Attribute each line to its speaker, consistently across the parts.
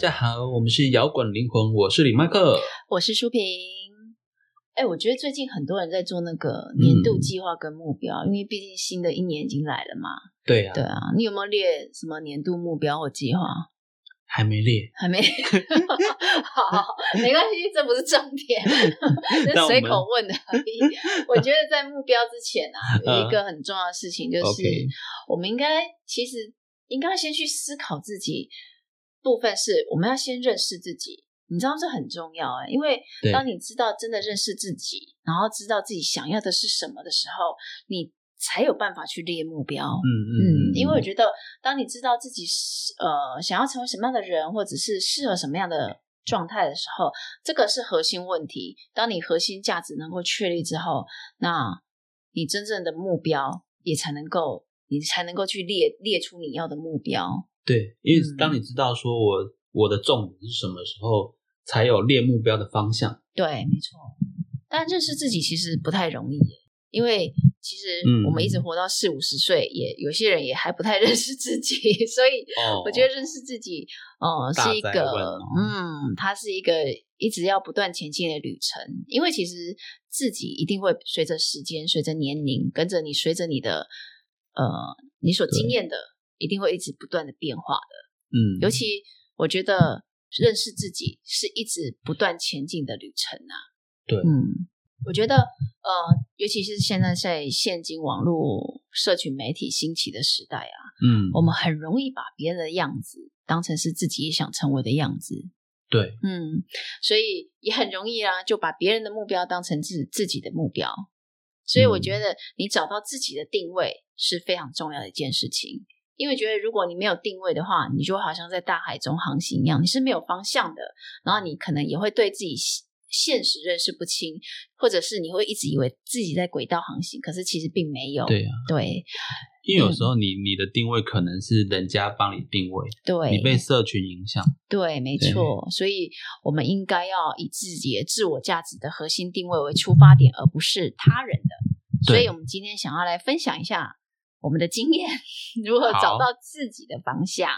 Speaker 1: 大家好，我们是摇滚灵魂，我是李麦克。
Speaker 2: 我是舒平。哎，我觉得最近很多人在做那个年度计划跟目标，因为毕竟新的一年已经来了嘛。
Speaker 1: 对啊，
Speaker 2: 对啊，你有没有列什么年度目标或计划？
Speaker 1: 还没列，
Speaker 2: 还没。好，没关系，这不是重点，这随口问的而已。我觉得在目标之前啊，有一个很重要的事情，就是我们应该其实应该先去思考自己部分，是我们要先认识自己。你知道这很重要哎、因为
Speaker 1: 对
Speaker 2: 当你知道真的认识自己，然后知道自己想要的是什么的时候，你才有办法去列目标。
Speaker 1: 嗯嗯
Speaker 2: 嗯，因为我觉得，当你知道自己是呃想要成为什么样的人，或者是适合什么样的状态的时候，这个是核心问题。当你核心价值能够确立之后，那你真正的目标也才能够，你才能够去列列出你要的目标。
Speaker 1: 对，因为
Speaker 2: 嗯
Speaker 1: 当你知道说我我的重点是什么时候，才有列目标的方向。
Speaker 2: 对，没错。但认识自己其实不太容易耶，因为其实
Speaker 1: 嗯
Speaker 2: 我们一直活到四五十岁，也有些人也还不太 认识自己，所以
Speaker 1: 哦
Speaker 2: 我觉得认识自己，呃，
Speaker 1: 大
Speaker 2: 是一个，
Speaker 1: 哦
Speaker 2: 嗯，它是一个一直要不断前进的旅程。因为其实自己一定会随着时间、随着年龄，跟着你，随着你的，呃，你所经验的，一定会一直不断的变化的。
Speaker 1: 嗯，
Speaker 2: 尤其我觉得认识自己是一直不断前进的旅程啊。
Speaker 1: 对
Speaker 2: 嗯，我觉得呃，尤其是现在在现今网络社群媒体兴起的时代啊，
Speaker 1: 嗯，
Speaker 2: 我们很容易把别人的样子当成是自己也想成为的样子。
Speaker 1: 对，
Speaker 2: 嗯，所以也很容易啊，就把别人的目标当成自自己的目标。所以我觉得你找到自己的定位是非常重要的一件事情。因为觉得如果你没有定位的话，你就好像在大海中航行一样，你是没有方向的，然后你可能也会对自己现现实认识不清，或者是你会一直以为自己在轨道航行，可是其实并没有。
Speaker 1: 对啊，
Speaker 2: 对
Speaker 1: 因为有时候你你的定位可能是人家帮你定位，
Speaker 2: 对，
Speaker 1: 你被社群影响。
Speaker 2: 对，没错，所以我们应该要以自己的自我价值的核心定位为出发点，而不是他人的。所以，我们今天想要来分享一下我们的经验，如何找到自己的方向，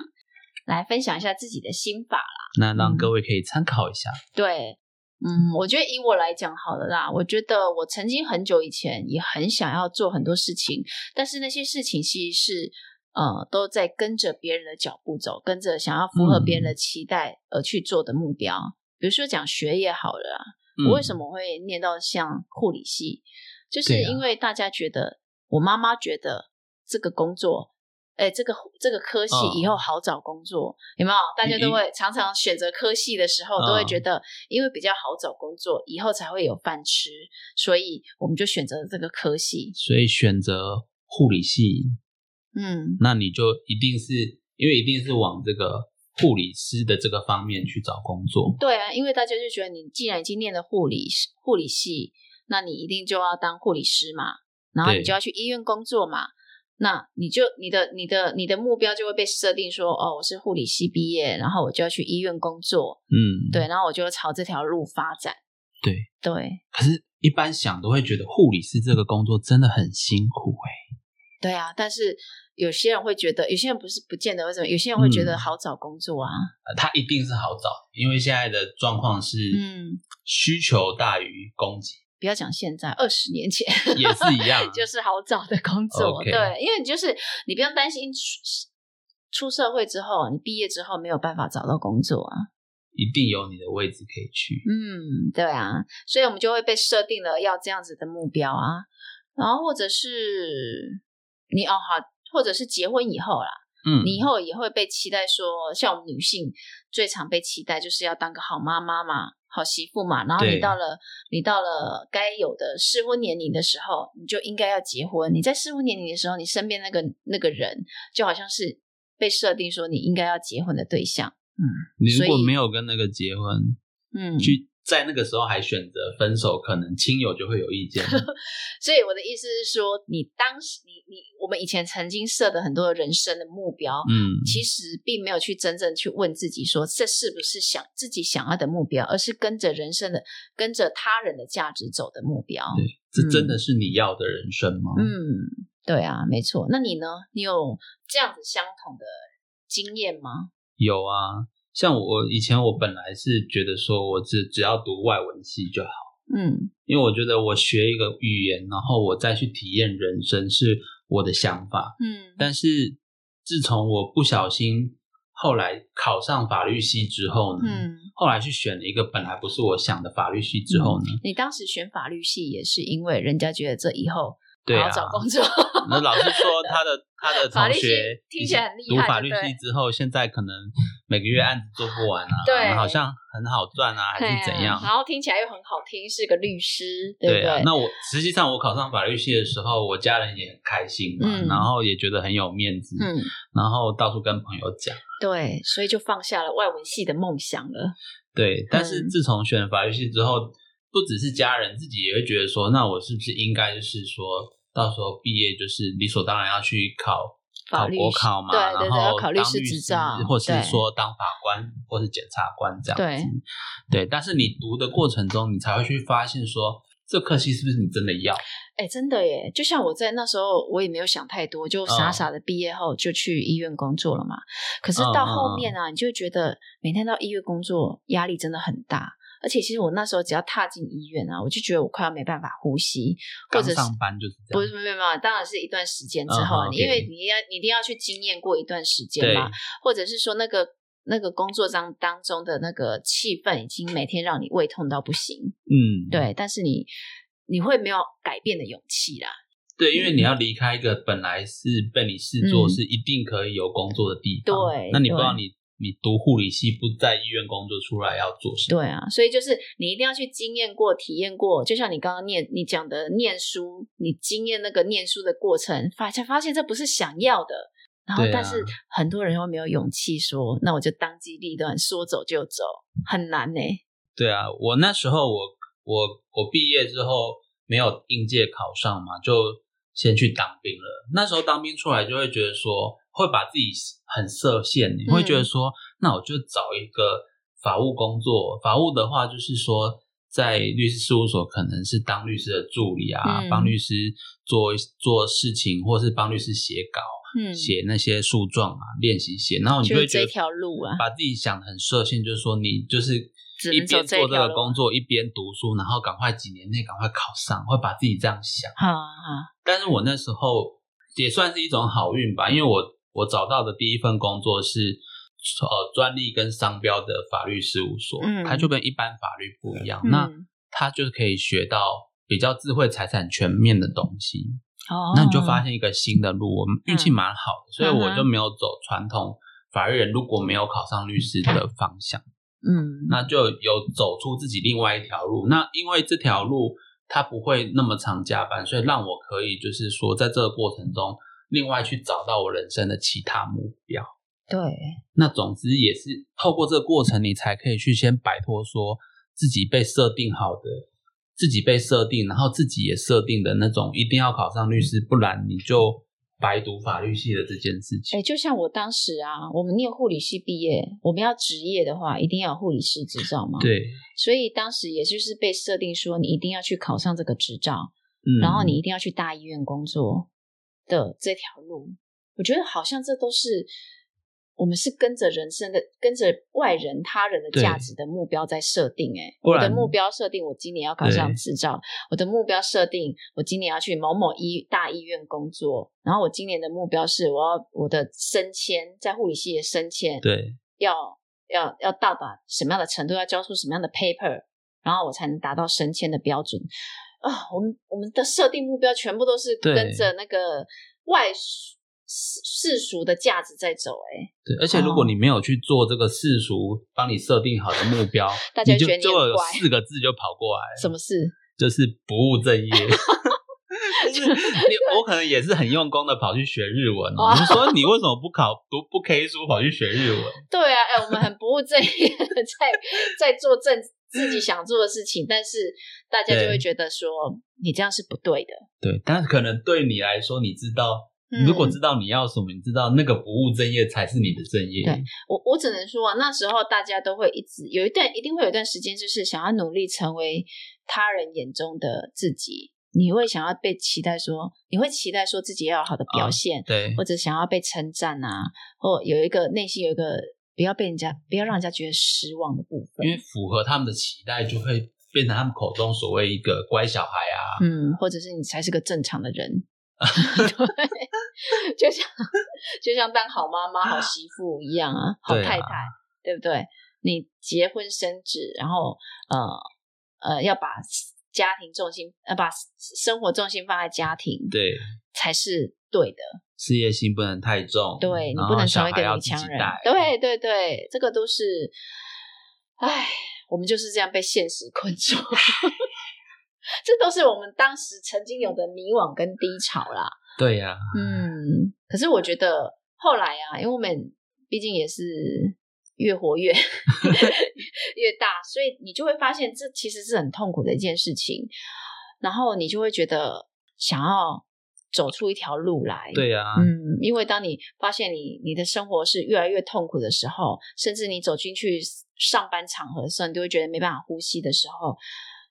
Speaker 2: 来分享一下自己的心法啦。
Speaker 1: 那让
Speaker 2: 嗯
Speaker 1: 各位可以参考一下。
Speaker 2: 对，嗯，我觉得以我来讲好了啦，我觉得我曾经很久以前也很想要做很多事情，但是那些事情其实是呃都在跟着别人的脚步走，跟着想要符合别人的期待而去做的目标。比如说讲学业好了啊，我为什
Speaker 1: 么？
Speaker 2: 么会念到像护理系？就是因为大家觉得，我妈妈觉得这个工作，哎，这个这个科系
Speaker 1: 嗯
Speaker 2: 以后好找工作，有没有？大家都会常常选择科系的时候，都会
Speaker 1: 嗯
Speaker 2: 觉得，因为比较好找工作，以后才会有饭吃，所以我们就选择了这个科系。
Speaker 1: 所以选择护理系，
Speaker 2: 嗯，
Speaker 1: 那你就一定是因为一定是往这个护理师的这个方面去找工作。
Speaker 2: 对啊，因为大家就觉得你既然已经念了护理护理系，那你一定就要当护理师嘛，然后你就要去医院工作嘛，那你就你的你的你的目标就会被设定说，哦，我是护理系毕业，然后我就要去医院工作，
Speaker 1: 嗯，
Speaker 2: 对，然后我就朝这条路发展，
Speaker 1: 对。
Speaker 2: 对。
Speaker 1: 可是，一般想都会觉得护理师这个工作真的很辛苦哎、
Speaker 2: 对啊，但是有些人会觉得，有些人不是不见得为什么，有些人会觉得
Speaker 1: 嗯。
Speaker 2: 好找工作啊，
Speaker 1: 呃它一定是好找，因为现在的状况是，
Speaker 2: 嗯，
Speaker 1: 需求大于供给，
Speaker 2: 不要讲现在，二十年前
Speaker 1: 也是一样啊
Speaker 2: 就是好找的工作。对，因为你就是你不用担心出出社会之后，你毕业之后没有办法找到工作啊。
Speaker 1: 一定有你的位置可以去。
Speaker 2: 嗯，对啊，所以我们就会被设定了要这样子的目标啊，然后或者是你哦好，或者是结婚以后啦，
Speaker 1: 嗯，
Speaker 2: 你以后也会被期待说，像我们女性最常被期待就是要当个好妈妈嘛，好媳妇嘛。然后你到了你到了该有的适婚年龄的时候，你就应该要结婚。你在适婚年龄的时候，你身边那个那个人就好像是被设定说你应该要结婚的对象。嗯
Speaker 1: 你如果没有跟那个结婚，
Speaker 2: 嗯，
Speaker 1: 去在那个时候还选择分手，可能亲友就会有意见。
Speaker 2: 所以我的意思是说，你当时你你我们以前曾经设的很多人生的目标，
Speaker 1: 嗯，
Speaker 2: 其实并没有去真正去问自己说这是不是想自己想要的目标，而是跟着人生的跟着他人的价值走的目标。
Speaker 1: 对，这真的是你要的人生吗？
Speaker 2: 嗯，对啊，没错。那你呢？你有这样子相同的经验吗？
Speaker 1: 有啊，像我以前我本来是觉得说我只只要读外文系就好，
Speaker 2: 嗯
Speaker 1: 因为我觉得我学一个语言，然后我再去体验人生是我的想法。
Speaker 2: 嗯
Speaker 1: 但是自从我不小心后来考上法律系之后呢，
Speaker 2: 嗯，
Speaker 1: 后来去选了一个本来不是我想的法律系之后呢，
Speaker 2: 你当时选法律系也是因为人家觉得这以后
Speaker 1: 对啊。
Speaker 2: 找工作，
Speaker 1: 那老师说他的他的同学
Speaker 2: 听起来很厉害
Speaker 1: 读法律系之后，现在可能每个月案子做不完啊，
Speaker 2: 对。
Speaker 1: 好像很好赚啊，还是怎样？
Speaker 2: 嘿？然后听起来又很好听，是个律师，对不
Speaker 1: 对啊，那我实际上我考上法律系的时候，我家人也很开心嘛，
Speaker 2: 嗯。
Speaker 1: 然后也觉得很有面子，
Speaker 2: 嗯，
Speaker 1: 然后到处跟朋友讲。
Speaker 2: 对，所以就放下了外文系的梦想了。
Speaker 1: 对，但是
Speaker 2: 嗯。
Speaker 1: 自从选法律系之后，不只是家人，自己也会觉得说，那我是不是应该就是说到时候毕业就是理所当然要去考考国考嘛，
Speaker 2: 对对对
Speaker 1: 然后
Speaker 2: 要考律师执照
Speaker 1: 或是
Speaker 2: 对
Speaker 1: 说当法官或是检察官这样子。对，但是你读的过程中，你才会去发现说，这科系是不是你真的要？
Speaker 2: 哎，真的耶！就像我在那时候，我也没有想太多，就傻
Speaker 1: 嗯
Speaker 2: 傻的毕业后就去医院工作了嘛。可是
Speaker 1: 嗯
Speaker 2: 到后面啊，你就会觉得每天到医院工作压力真的很大，而且其实我那时候只要踏进医院啊，我就觉得我快要没办法呼吸，或者
Speaker 1: 上班就是这样。
Speaker 2: 不是没有没有，当然是一段时间之后，
Speaker 1: 嗯嗯
Speaker 2: 你因为你要你一定要去经验过一段时间
Speaker 1: 对
Speaker 2: 嘛，或者是说那个那个工作当当中的那个气氛已经每天让你胃痛到不行，
Speaker 1: 嗯，
Speaker 2: 对，但是你你会没有改变的勇气啦，
Speaker 1: 对，因为你要离开一个本来是被你视作是一定可以有工作的地方，
Speaker 2: 嗯对
Speaker 1: 那你不知道你你读护理系不在医院工作出来要做什么？
Speaker 2: 对啊，所以就是你一定要去经验过、体验过，就像你刚刚念你讲的念书，你经验那个念书的过程，发才发现这不是想要的。然后但是很多人又没有勇气说，那我就当机立断，说走就走，很难呢、
Speaker 1: 对啊，我那时候我我我毕业之后没有应届考上嘛，就先去当兵了。那时候当兵出来就会觉得说，会把自己很设限，你会觉得说，那我就找一个法务工作。法务的话，就是说在律师事务所可能是当律师的助理啊，
Speaker 2: 嗯
Speaker 1: 帮律师做做事情，或是帮律师写稿。
Speaker 2: 嗯，
Speaker 1: 写那些诉状啊，练习写，然后你就会觉得
Speaker 2: 这条路啊
Speaker 1: 把自己想的很设限，就是说你就是一边做这个工作，一边读书，然后赶快几年内赶快考上，会把自己这样想。
Speaker 2: 啊啊，
Speaker 1: 但是我那时候也算是一种好运吧，因为我我找到的第一份工作是呃专利跟商标的法律事务所，
Speaker 2: 嗯
Speaker 1: 它就跟一般法律不一样，
Speaker 2: 嗯
Speaker 1: 那它就是可以学到比较智慧财产全面的东西。
Speaker 2: 哦，
Speaker 1: 那你就发现一个新的路，我们运气
Speaker 2: 嗯
Speaker 1: 蛮好的，所以我就没有走传统法律人如果没有考上律师的方向，
Speaker 2: 嗯，
Speaker 1: 那就有走出自己另外一条路。那因为这条路它不会那么常加班，所以让我可以就是说，在这个过程中，另外去找到我人生的其他目标。
Speaker 2: 对，
Speaker 1: 那总之也是透过这个过程，你才可以去先摆脱说自己被设定好的，自己被设定，然后自己也设定的那种一定要考上律师，不然你就白读法律系的这件事情。
Speaker 2: 哎，就像我当时啊，我们念护理系毕业，我们要执业的话，一定要有护理师执照嘛。，
Speaker 1: 对，
Speaker 2: 所以当时也就是被设定说，你一定要去考上这个执照，
Speaker 1: 嗯，
Speaker 2: 然后你一定要去大医院工作的这条路，我觉得好像这都是我们是跟着人生的、跟着外人、他人的
Speaker 1: 对
Speaker 2: 价值的目标在设定、欸。哎，我的目标设定，我今年要考上
Speaker 1: 对
Speaker 2: 执照；我的目标设定，我今年要去某某医大医院工作。然后我今年的目标是，我要我的升迁，在护理系的升迁，
Speaker 1: 对
Speaker 2: 要要要到达什么样的程度，要交出什么样的 paper，然后我才能达到升迁的标准啊。我们我们的设定目标全部都是跟着那个外世世俗的价值在走、欸，
Speaker 1: 对，而且如果你没有去做这个世俗帮你设定好的目标，
Speaker 2: 大家
Speaker 1: 就
Speaker 2: 觉得你很
Speaker 1: 就有四个字就跑过来，
Speaker 2: 什么事？
Speaker 1: 就是不务正业。就是你，我可能也是很用功的跑去学日文你说你为什么不考读不 K 书跑去学日文？
Speaker 2: 对啊，哎、我们很不务正业的 在在做正自己想做的事情，但是大家就会觉得说你这样是不对的。
Speaker 1: 对，但是可能对你来说，你知道，
Speaker 2: 嗯
Speaker 1: 如果知道你要什么，你知道那个不务正业才是你的正业。
Speaker 2: 对我我只能说啊，那时候大家都会一直有一段，一定会有一段时间，就是想要努力成为他人眼中的自己。你会想要被期待说，你会期待说自己要有好的表现，
Speaker 1: 对
Speaker 2: 或者想要被称赞啊，或有一个内心有一个不要被人家不要让人家觉得失望的部分
Speaker 1: 因。为符合他们的期待，就会变成他们口中所谓一个乖小孩啊。
Speaker 2: 嗯，或者是你才是个正常的人。对，就像就像当好妈妈、好媳妇一样啊，好
Speaker 1: 对啊
Speaker 2: 太太，对不对？你结婚生子，然后呃呃，要把家庭重心呃把生活重心放在家庭，
Speaker 1: 对，
Speaker 2: 才是对的。
Speaker 1: 事业心不能太重，
Speaker 2: 对你不能成为一个女强人
Speaker 1: 带。
Speaker 2: 对对对，这个都是，唉，我们就是这样被现实困住。这都是我们当时曾经有的迷惘跟低潮啦。
Speaker 1: 对呀、
Speaker 2: 嗯，可是我觉得后来啊，因为我们毕竟也是越活越 越大，所以你就会发现这其实是很痛苦的一件事情，然后你就会觉得想要走出一条路来。
Speaker 1: 对呀、
Speaker 2: 嗯，因为当你发现你你的生活是越来越痛苦的时候，甚至你走进去上班场合的时候，你都会觉得没办法呼吸的时候，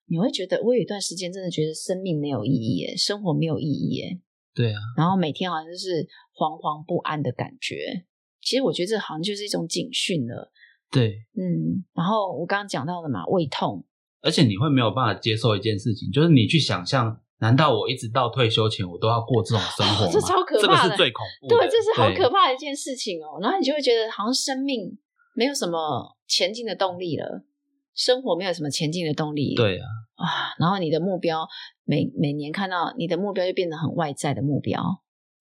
Speaker 2: 你会觉得我有一段时间真的觉得生命没有意义耶，生活没有意义耶，
Speaker 1: 对啊，
Speaker 2: 然后每天好像就是惶惶不安的感觉。其实我觉得这好像就是一种警讯了，
Speaker 1: 对，
Speaker 2: 嗯。然后我刚刚讲到的嘛，胃痛，
Speaker 1: 而且你会没有办法接受一件事情，就是你去想象，难道我一直到退休前我都要过这种生活吗？
Speaker 2: 这超可怕的
Speaker 1: 个是最恐怖的，
Speaker 2: 对，这是好可怕的一件事情哦。然后你就会觉得好像生命没有什么前进的动力了，生活没有什么前进的动力，
Speaker 1: 对啊，
Speaker 2: 啊。然后你的目标每每年看到你的目标就变得很外在的目标，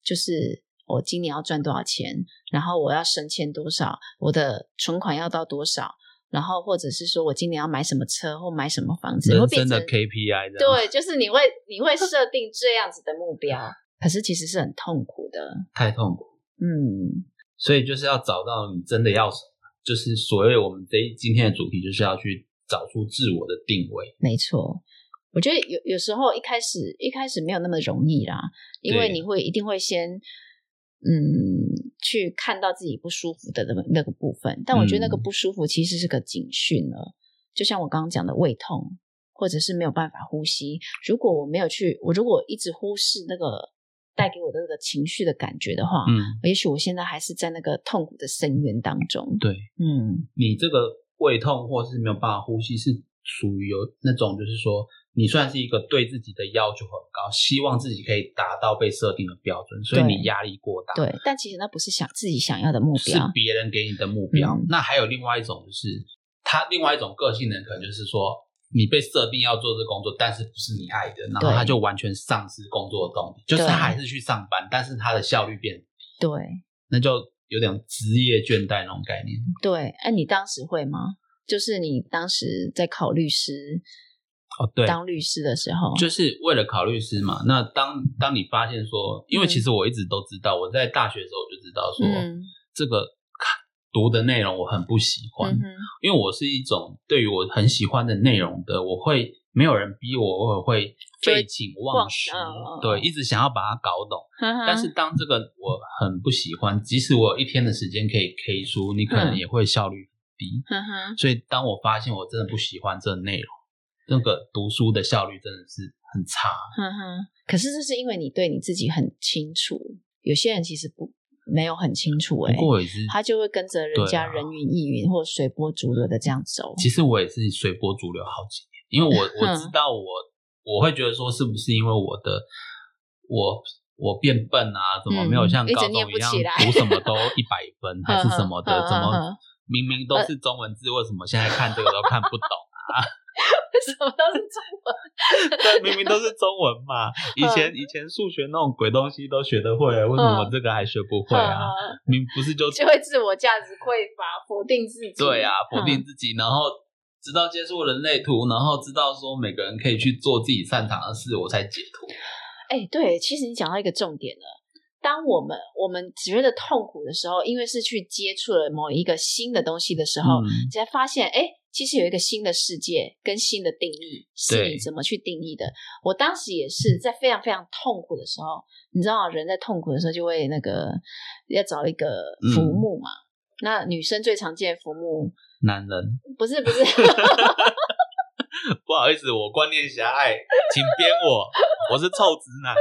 Speaker 2: 就是我今年要赚多少钱，然后我要升迁多少，我的存款要到多少，然后或者是说我今年要买什么车或买什么房子，会
Speaker 1: 人生的 KPI 这样
Speaker 2: 对，就是你会你会设定这样子的目标，可是其实是很痛苦的，
Speaker 1: 太痛苦，
Speaker 2: 嗯。
Speaker 1: 所以就是要找到你真的要什么，就是所谓我们这一今天的主题就是要去找出自我的定位。
Speaker 2: 没错，我觉得有有时候一开始一开始没有那么容易啦，因为你会一定会先嗯去看到自己不舒服的那个那个部分，但我觉得那个
Speaker 1: 嗯
Speaker 2: 不舒服其实是个警讯了，就像我刚刚讲的胃痛，或者是没有办法呼吸。如果我没有去，我如果一直忽视那个带给我的那个情绪的感觉的话，
Speaker 1: 嗯，
Speaker 2: 也许我现在还是在那个痛苦的深渊当中。
Speaker 1: 对
Speaker 2: 嗯
Speaker 1: 你这个胃痛或是没有办法呼吸，是属于有那种就是说，你算是一个对自己的要求很高，希望自己可以达到被设定的标准，所以你压力过大。
Speaker 2: 对，但其实那不是想自己想要的目标是。
Speaker 1: 别人给你的目标。
Speaker 2: 嗯
Speaker 1: 那还有另外一种，就是他另外一种个性的人，可能就是说，你被设定要做这工作，但是不是你爱的，然后他就完全丧失工作的动力，就是他还是去上班，但是他的效率变低，
Speaker 2: 对
Speaker 1: 那就有点职业倦怠那种概念。
Speaker 2: 对，哎、你当时会吗？就是你当时在考律师、
Speaker 1: 哦，对。
Speaker 2: 当律师的时候，
Speaker 1: 就是为了考律师嘛，那当当你发现说，因为
Speaker 2: 嗯。
Speaker 1: 其实我一直都知道，我在大学的时候我就知道说，
Speaker 2: 嗯。
Speaker 1: 这个读的内容我很不喜欢，
Speaker 2: 嗯，
Speaker 1: 因为我是一种对于我很喜欢的内容的，我会没有人逼我，我会废寝忘食，对，一直想要把它搞懂。但是当这个我很不喜欢，即使我有一天的时间可以 K 书，你可能
Speaker 2: 嗯。
Speaker 1: 也会效率很低。所以当我发现我真的不喜欢这个内容，那个读书的效率真的是很差。
Speaker 2: 哈哈。可是这是因为你对你自己很清楚，有些人其实不没有很清楚、哎
Speaker 1: 不，过也是，
Speaker 2: 他就会跟着人家人云亦云或随波逐流的这样走。
Speaker 1: 其实我也是随波逐流好几年，因为我 我知道我我会觉得说，是不是因为我的我我变笨啊，怎么
Speaker 2: 嗯
Speaker 1: 没有像高中一样读什么都一百分，还是什么的？怎么明明都是中文字，为什么现在看这个都看不懂？
Speaker 2: 什么都是中文，
Speaker 1: 对，明明都是中文嘛。以前以前数学那种鬼东西都学得会，为什么
Speaker 2: 嗯
Speaker 1: 这个还学不会啊？
Speaker 2: 嗯
Speaker 1: 明不是就
Speaker 2: 就会自我价值匮乏，否定自己。
Speaker 1: 对啊，否定
Speaker 2: 嗯
Speaker 1: 自己，然后直到接触人类图，然后知道说每个人可以去做自己擅长的事，我才解脱。
Speaker 2: 哎、对，其实你讲到一个重点了。当我们我们觉得痛苦的时候，因为是去接触了某一个新的东西的时候，才发现，哎、其实有一个新的世界跟新的定义，是你怎么去定义的。我当时也是在非常非常痛苦的时候，你知道，人在痛苦的时候就会那个要找一个浮木嘛。那女生最常见的浮木
Speaker 1: 男人，
Speaker 2: 不是不是，
Speaker 1: 不好意思，我观念狭隘，请编我，我是臭直男。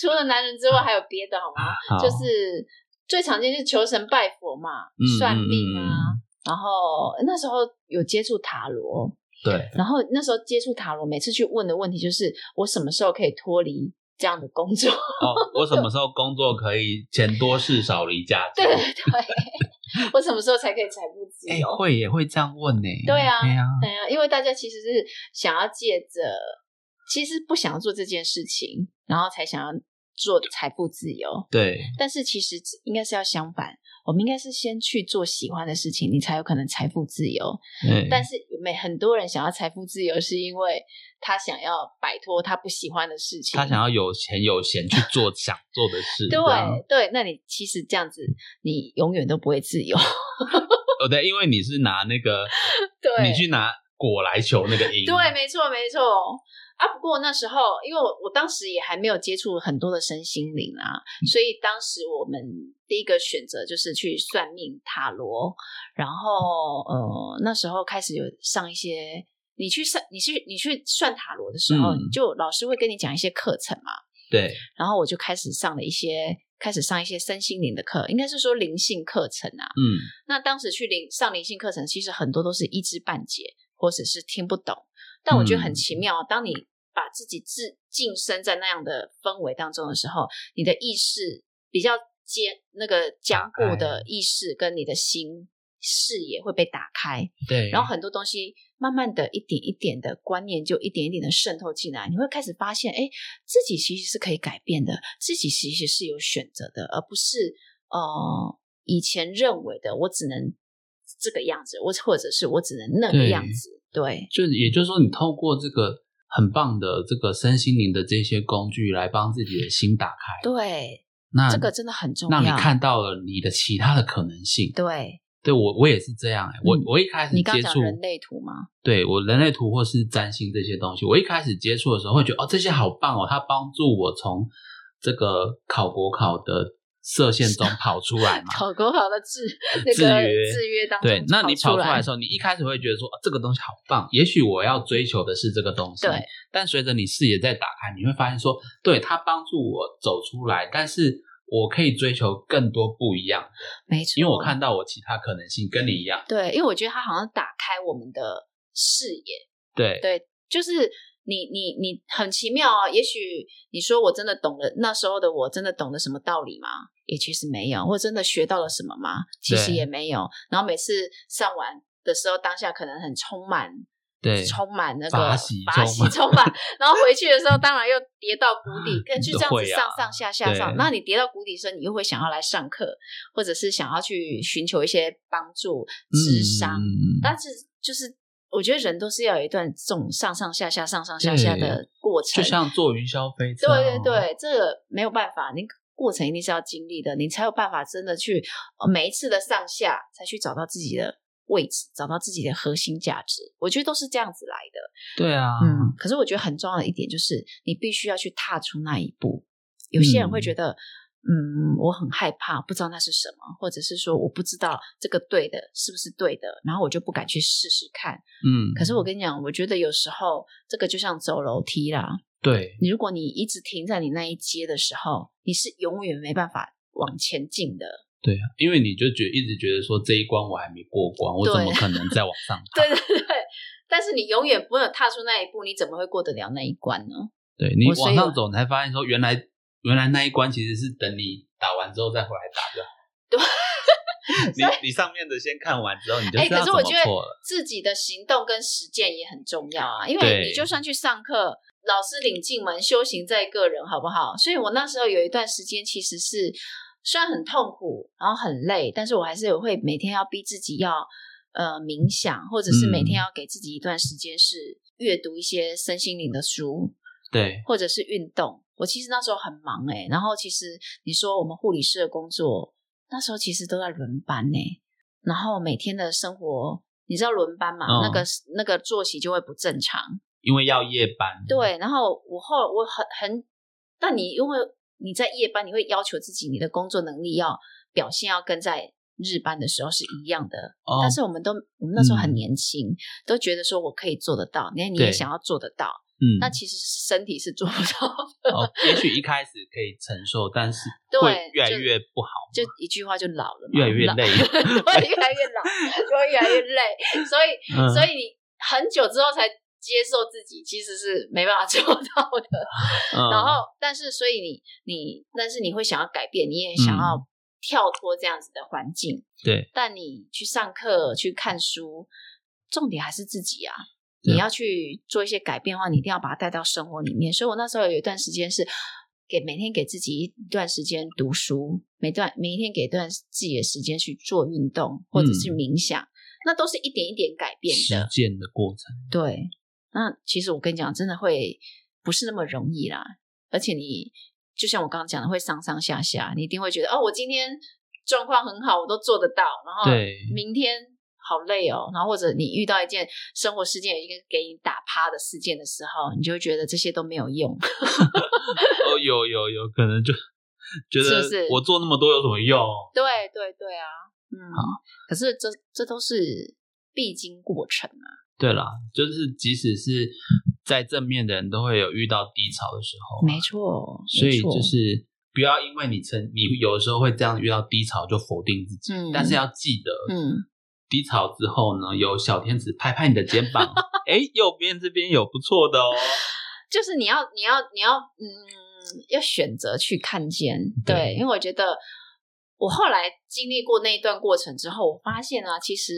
Speaker 2: 除了男人之外还有别的好吗？
Speaker 1: 好
Speaker 2: 就是最常见就是求神拜佛嘛，
Speaker 1: 嗯
Speaker 2: 算命啊，然后那时候有接触塔罗，
Speaker 1: 对，
Speaker 2: 然后那时候接触塔罗，每次去问的问题就是我什么时候可以脱离这样的工作？
Speaker 1: 哦，我什么时候工作可以钱多事少离家近？
Speaker 2: 对对对，我什么时候才可以财富自
Speaker 1: 哎、
Speaker 2: 由？
Speaker 1: 会也会这样问呢、
Speaker 2: 对啊
Speaker 1: 对啊，
Speaker 2: 对啊，因为大家其实是想要借着，其实不想要做这件事情，然后才想要做财富自由。
Speaker 1: 对，
Speaker 2: 但是其实应该是要相反，我们应该是先去做喜欢的事情，你才有可能财富自由。
Speaker 1: 对
Speaker 2: 但是每很多人想要财富自由，是因为他想要摆脱他不喜欢的事情，
Speaker 1: 他想要有钱有闲去做想做的事。
Speaker 2: 对对，那你其实这样子，你永远都不会自由。
Speaker 1: 哦对，因为你是拿那个，
Speaker 2: 对
Speaker 1: 你去拿果来求那个因。
Speaker 2: 对，没错，没错。啊，不过那时候，因为我我当时也还没有接触很多的身心灵啊，所以当时我们第一个选择就是去算命塔罗，然后呃那时候开始有上一些，你去算你去你去算塔罗的时候，
Speaker 1: 嗯
Speaker 2: 就老师会跟你讲一些课程嘛，
Speaker 1: 对
Speaker 2: 然后我就开始上了一些，开始上一些身心灵的课，应该是说灵性课程啊。
Speaker 1: 嗯，
Speaker 2: 那当时去灵上灵性课程，其实很多都是一知半解，或者是听不懂。但我觉得很奇妙，当你把自己置晋升在那样的氛围当中的时候，你的意识比较坚那个坚固的意识跟你的心视野会被打开，
Speaker 1: 对。
Speaker 2: 然后很多东西慢慢的一点一点的观念就一点一点的渗透进来，你会开始发现，哎，自己其实是可以改变的，自己其实是有选择的，而不是呃以前认为的我只能这个样子，我或者是我只能那个样子，对
Speaker 1: 就也就是说，你透过这个很棒的这个身心灵的这些工具来帮自己的心打开，
Speaker 2: 对，
Speaker 1: 那
Speaker 2: 这个真的很重要。
Speaker 1: 让你看到了你的其他的可能性。
Speaker 2: 对，
Speaker 1: 对我我也是这样、欸，我
Speaker 2: 嗯
Speaker 1: 我一开始接触
Speaker 2: 人类图吗？
Speaker 1: 对我人类图或是占星这些东西，我一开始接触的时候会觉得哦，这些好棒哦，它帮助我从这个考国考的射线中跑出来嘛。
Speaker 2: 考国考的制 那
Speaker 1: 制
Speaker 2: 个
Speaker 1: 约
Speaker 2: 制约当中
Speaker 1: 对，那你跑出来
Speaker 2: 来
Speaker 1: 的时候，你一开始会觉得说、哦这个东西好棒，也许我要追求的是这个东西。
Speaker 2: 对，
Speaker 1: 但随着你视野在打开，你会发现说，对它帮助我走出来，但是我可以追求更多不一样，
Speaker 2: 没错，
Speaker 1: 因为我看到我其他可能性跟你一样。
Speaker 2: 对，因为我觉得它好像打开我们的视野，
Speaker 1: 对，
Speaker 2: 对，就是你你你很奇妙啊。也许你说我真的懂了，那时候的我真的懂得什么道理吗？也其实没有，或真的学到了什么吗？其实也没有。然后每次上完的时候，当下可能很充满。
Speaker 1: 对
Speaker 2: 充满那个
Speaker 1: 把喜
Speaker 2: 喜
Speaker 1: 充满
Speaker 2: 然后回去的时候，当然又跌到谷底，跟就这样子上上下下上。
Speaker 1: 对
Speaker 2: 那你跌到谷底的时候，你又会想要来上课，或者是想要去寻求一些帮助、智商。
Speaker 1: 嗯
Speaker 2: 但是就是我觉得人都是要有一段这种上上下下、上上下下的过程，
Speaker 1: 就像坐云霄飞车。
Speaker 2: 对对，对，这个没有办法，你过程一定是要经历的，你才有办法真的去呃每一次的上下，才去找到自己的位置，找到自己的核心价值。我觉得都是这样子来的。
Speaker 1: 对啊，
Speaker 2: 嗯，可是我觉得很重要的一点就是，你必须要去踏出那一步。有些人会觉得，嗯我很害怕，不知道那是什么，或者是说我不知道这个对的是不是对的，然后我就不敢去试试看。
Speaker 1: 嗯，
Speaker 2: 可是我跟你讲，我觉得有时候这个就像走楼梯啦，
Speaker 1: 对
Speaker 2: 你如果你一直停在你那一阶的时候，你是永远没办法往前进的。
Speaker 1: 对啊，因为你就觉一直觉得说这一关我还没过关，我怎么可能再往上 爬？
Speaker 2: 对对对，但是你永远不会有踏出那一步，你怎么会过得了那一关呢？
Speaker 1: 对你往上走，你才发现说原来原来那一关其实是等你打完之后再回来打的。
Speaker 2: 对，
Speaker 1: 你你上面的先看完之后，你就
Speaker 2: 哎、可是我觉得。自己的行动跟实践也很重要啊，因为你就算去上课，老师领进门，修行在个人，好不好？所以我那时候有一段时间其实是虽然很痛苦，然后很累，但是我还是有会每天要逼自己要呃冥想，或者是每天
Speaker 1: 嗯
Speaker 2: 要给自己一段时间是阅读一些身心灵的书，
Speaker 1: 对，
Speaker 2: 或者是运动。我其实那时候很忙诶、然后其实你说我们护理师的工作，那时候其实都在轮班呢、然后每天的生活，你知道轮班嘛？
Speaker 1: 嗯
Speaker 2: 那个那个作息就会不正常。
Speaker 1: 因为要夜班。
Speaker 2: 对，然后我后我很很，但你因为你在夜班，你会要求自己你的工作能力要表现要跟在日班的时候是一样的。
Speaker 1: 哦
Speaker 2: 但是我们都我们那时候很
Speaker 1: 嗯
Speaker 2: 年轻，都觉得说我可以做得到，你你也想要做得到。
Speaker 1: 嗯，
Speaker 2: 那其实身体是做不到的。
Speaker 1: 哦，也许一开始可以承受，但是
Speaker 2: 对
Speaker 1: 会越来越不好嘛，
Speaker 2: 就一句话就老了嘛，
Speaker 1: 越来越累。
Speaker 2: 对，越来越老，就会越来越累。所以，
Speaker 1: 嗯
Speaker 2: 所以你很久之后才接受自己，其实是没办法做到的。
Speaker 1: 嗯
Speaker 2: 然后，但是，所以你你，但是你会想要改变，你也想要
Speaker 1: 嗯
Speaker 2: 跳脱这样子的环境，
Speaker 1: 对，
Speaker 2: 但你去上课、去看书，重点还是自己啊。
Speaker 1: 对
Speaker 2: 你要去做一些改变的话，你一定要把它带到生活里面。所以我那时候有一段时间是给每天给自己一段时间读书，每段每一天给一段自己的时间去做运动或者是冥想，那都是一点一点改变的。
Speaker 1: 实践的过程，
Speaker 2: 对，那其实我跟你讲，真的会不是那么容易啦。而且你就像我刚刚讲的，会上上下下，你一定会觉得哦，我今天状况很好，我都做得到，然后明天好累哦，然后或者你遇到一件生活事件，一个给你打趴的事件的时候，你就会觉得这些都没有用。
Speaker 1: 哦，有有有可能就觉得我做那么多有什么用？
Speaker 2: 对对对啊，嗯，可是这这都是必经过程啊。
Speaker 1: 对啦，就是即使是在正面的人都会有遇到低潮的时候，
Speaker 2: 没错，
Speaker 1: 所以就是不要因为你曾你有的时候会这样遇到低潮就否定自己，
Speaker 2: 嗯
Speaker 1: 但是要记得，
Speaker 2: 嗯，
Speaker 1: 低潮之后呢，有小天使拍拍你的肩膀，哎，右边这边有不错的哦，
Speaker 2: 就是你要你要你要嗯，要选择去看见，对，
Speaker 1: 对
Speaker 2: 因为我觉得我后来经历过那一段过程之后，我发现啊，其实